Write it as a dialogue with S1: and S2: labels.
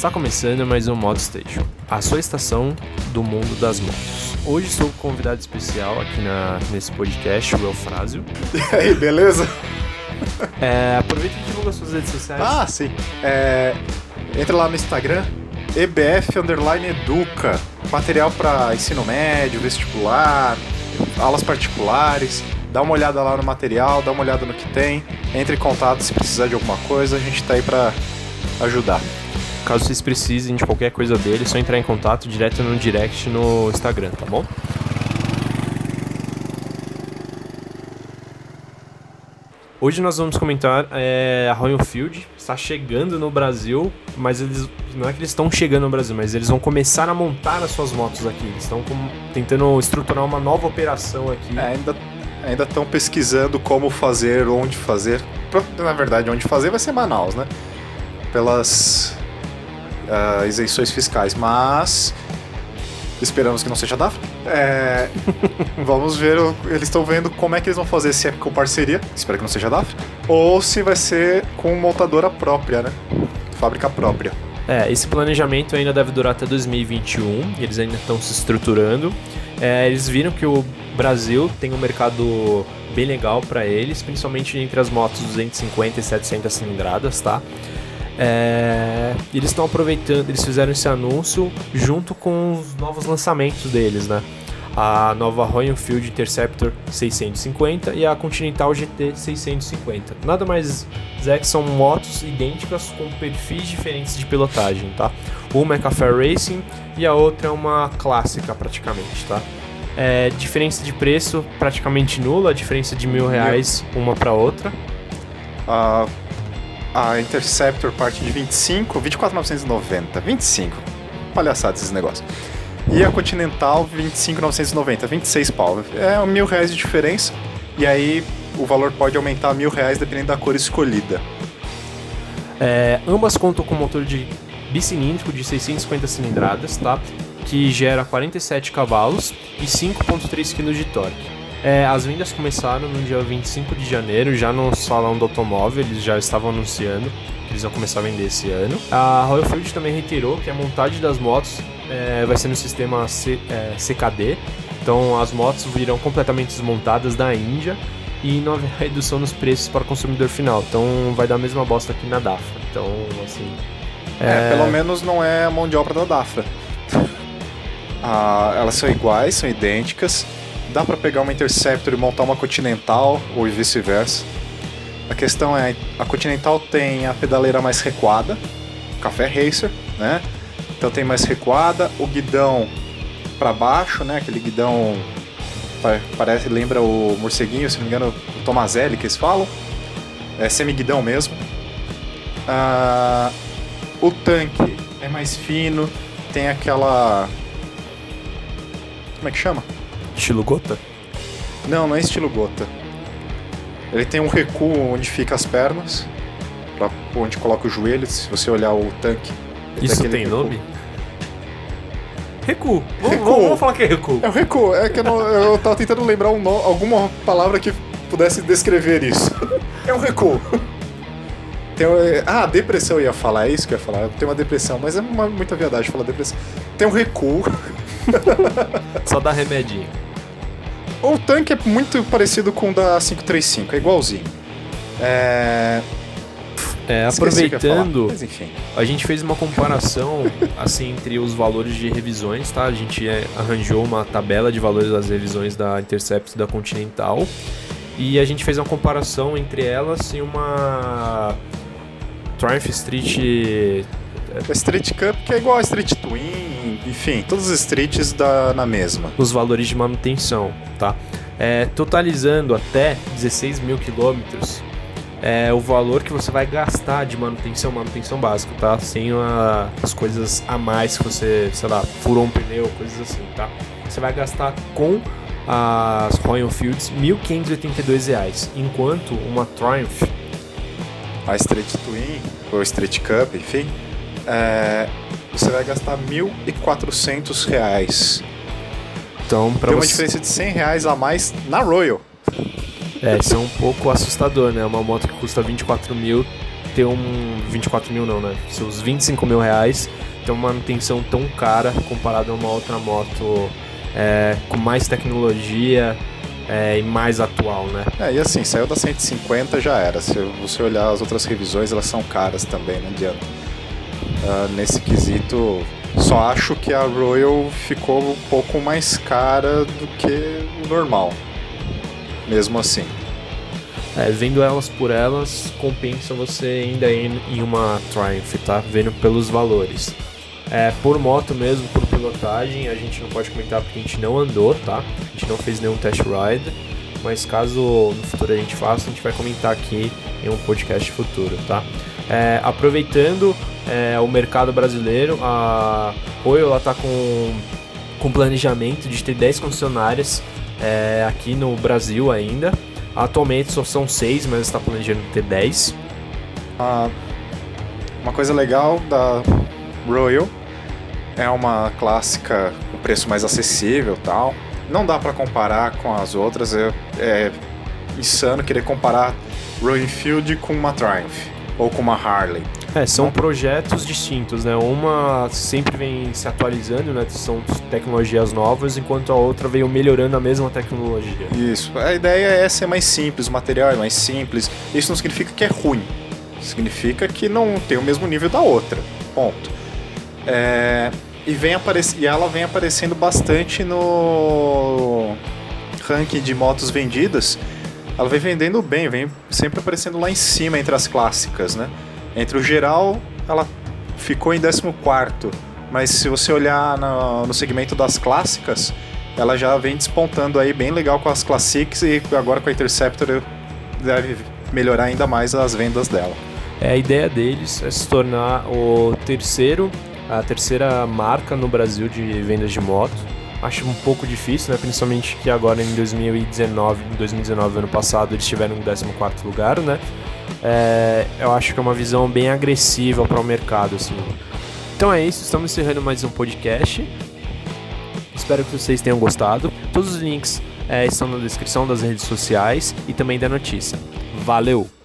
S1: Está começando mais um Moto Station, a sua estação do mundo das motos. Hoje estou com um convidado especial aqui na, nesse podcast, o Eufrásio.
S2: E aí, beleza?
S1: É, aproveita e divulga suas redes sociais.
S2: Ah, sim. É, entra lá no Instagram, EBF Underline Educa. Material para ensino médio, vestibular, aulas particulares. Dá uma olhada lá no material, dá uma olhada no que tem. Entre em contato se precisar de alguma coisa, a gente tá aí para ajudar.
S1: Caso vocês precisem de qualquer coisa dele, é só entrar em contato direto no direct no Instagram, tá bom? Hoje nós vamos comentar é, a Royal Field está chegando no Brasil, mas eles não é que eles estão chegando no Brasil, mas eles vão começar a montar as suas motos aqui. Eles estão tentando estruturar uma nova operação aqui.
S2: É, ainda ainda estão pesquisando como fazer, onde fazer. Na verdade, onde fazer vai ser Manaus, né? Pelas uh, isenções fiscais, mas esperamos que não seja DAFRA. É, vamos ver, eles estão vendo como é que eles vão fazer, se é com parceria, espero que não seja DAFRA, ou se vai ser com montadora própria, né? Fábrica própria.
S1: É, esse planejamento ainda deve durar até 2021, eles ainda estão se estruturando. É, eles viram que o Brasil tem um mercado bem legal para eles, principalmente entre as motos 250 e 700 cilindradas, tá? É, eles estão aproveitando, eles fizeram esse anúncio junto com os novos lançamentos deles, né? A nova Royal Field Interceptor 650 e a Continental GT 650. Nada mais é que são motos idênticas com perfis diferentes de pilotagem, tá? Uma é Café Racing e a outra é uma clássica praticamente, tá? É, diferença de preço praticamente nula, a diferença de mil reais uma para outra.
S2: Uh, a Interceptor parte de 25, 24,990. 25. Palhaçada esses negócios. E a Continental, 25,990. 26 pau. É mil reais de diferença. E aí o valor pode aumentar mil reais dependendo da cor escolhida.
S1: É, ambas contam com motor de bicilíndrico de 650 cilindradas, tá? Que gera 47 cavalos e 5.3 kg de torque. É, as vendas começaram no dia 25 de janeiro, já no salão do automóvel, eles já estavam anunciando que eles vão começar a vender esse ano. A Royal Field também reiterou que a montagem das motos é, vai ser no sistema C, é, CKD, então as motos virão completamente desmontadas da Índia e não haverá redução nos preços para o consumidor final, então vai dar a mesma bosta aqui na DAFRA. Então, assim.
S2: É, é pelo menos não é a mão de obra da DAFRA. ah, elas são iguais, são idênticas dá para pegar uma Interceptor e montar uma Continental ou vice-versa. A questão é, a Continental tem a pedaleira mais recuada, Café Racer, né? Então tem mais recuada, o guidão para baixo, né? Aquele guidão parece lembra o morceguinho, se não me engano, o Tomazelli que eles falam. É semi-guidão mesmo. Ah, o tanque é mais fino, tem aquela como é que chama?
S1: Estilo gota?
S2: Não, não é estilo gota. Ele tem um recuo onde fica as pernas, pra onde coloca os joelhos. Se você olhar o tanque.
S1: Isso tem recuo. nome? Recuo. Vamos, recuo. vamos falar que é recuo.
S2: É o recuo. É que eu, não, eu tava tentando lembrar um no, alguma palavra que pudesse descrever isso. É um recuo. Tem, ah, depressão eu ia falar, é isso que eu ia falar. Tem uma depressão, mas é uma, muita viadagem falar depressão. Tem um recuo.
S1: Só dá remedinho.
S2: O tanque é muito parecido com o da 535, é igualzinho. É.
S1: É, aproveitando, Mas, a gente fez uma comparação assim entre os valores de revisões, tá? A gente é, arranjou uma tabela de valores das revisões da Intercept e da Continental e a gente fez uma comparação entre elas e uma Triumph Street
S2: a Street Cup que é igual a Street Twin, enfim, todos os streets da, na mesma.
S1: Os valores de manutenção, tá? É, totalizando até 16 mil quilômetros, é o valor que você vai gastar de manutenção, manutenção básica, tá? Sem a, as coisas a mais que você, sei lá, furou um pneu, coisas assim, tá? Você vai gastar com as Royal Fields R$ 1.582, enquanto uma Triumph
S2: a Street Twin ou Street Cup, enfim, é, você vai gastar R$ 1.400.
S1: Então,
S2: Tem uma diferença de 100 reais a mais na Royal.
S1: É, isso é um pouco assustador, né? Uma moto que custa 24 mil ter um 24 mil não, né? Seus 25 mil reais ter uma manutenção tão cara comparado a uma outra moto é, com mais tecnologia é, e mais atual, né?
S2: É, e assim, saiu da 150 já era. Se você olhar as outras revisões, elas são caras também, não adianta. Uh, nesse quesito, só acho que a Royal ficou um pouco mais cara do que o normal. Mesmo assim.
S1: É, vendo elas por elas, compensa você ainda ir em uma Triumph, tá? Vendo pelos valores. É, por moto mesmo, por pilotagem, a gente não pode comentar porque a gente não andou, tá? A gente não fez nenhum test ride, mas caso no futuro a gente faça, a gente vai comentar aqui em um podcast futuro, tá? É, aproveitando é, o mercado brasileiro, a Oi ela tá com, com planejamento de ter 10 concessionárias é, aqui no Brasil ainda. Atualmente só são 6, mas está planejando ter 10.
S2: Ah, uma coisa legal da Royal é uma clássica com preço mais acessível tal. Não dá para comparar com as outras, é, é insano querer comparar Royal Enfield com uma Triumph ou com uma Harley.
S1: É, são projetos distintos, né? Uma sempre vem se atualizando, né? São tecnologias novas, enquanto a outra veio melhorando a mesma tecnologia.
S2: Isso. A ideia é ser mais simples, o material é mais simples. Isso não significa que é ruim. Significa que não tem o mesmo nível da outra. Ponto. É, e, vem e ela vem aparecendo bastante no ranking de motos vendidas. Ela vem vendendo bem, vem sempre aparecendo lá em cima entre as clássicas, né? Entre o geral, ela ficou em 14, mas se você olhar no, no segmento das clássicas, ela já vem despontando aí bem legal com as Classics e agora com a Interceptor deve melhorar ainda mais as vendas dela.
S1: É, a ideia deles é se tornar o terceiro, a terceira marca no Brasil de vendas de moto. Acho um pouco difícil, né? Principalmente que agora em 2019, 2019 ano passado, eles tiveram um 14 lugar, né? é, eu acho que é uma visão bem agressiva para o mercado. Assim. Então é isso, estamos encerrando mais um podcast. Espero que vocês tenham gostado. Todos os links é, estão na descrição das redes sociais e também da notícia. Valeu!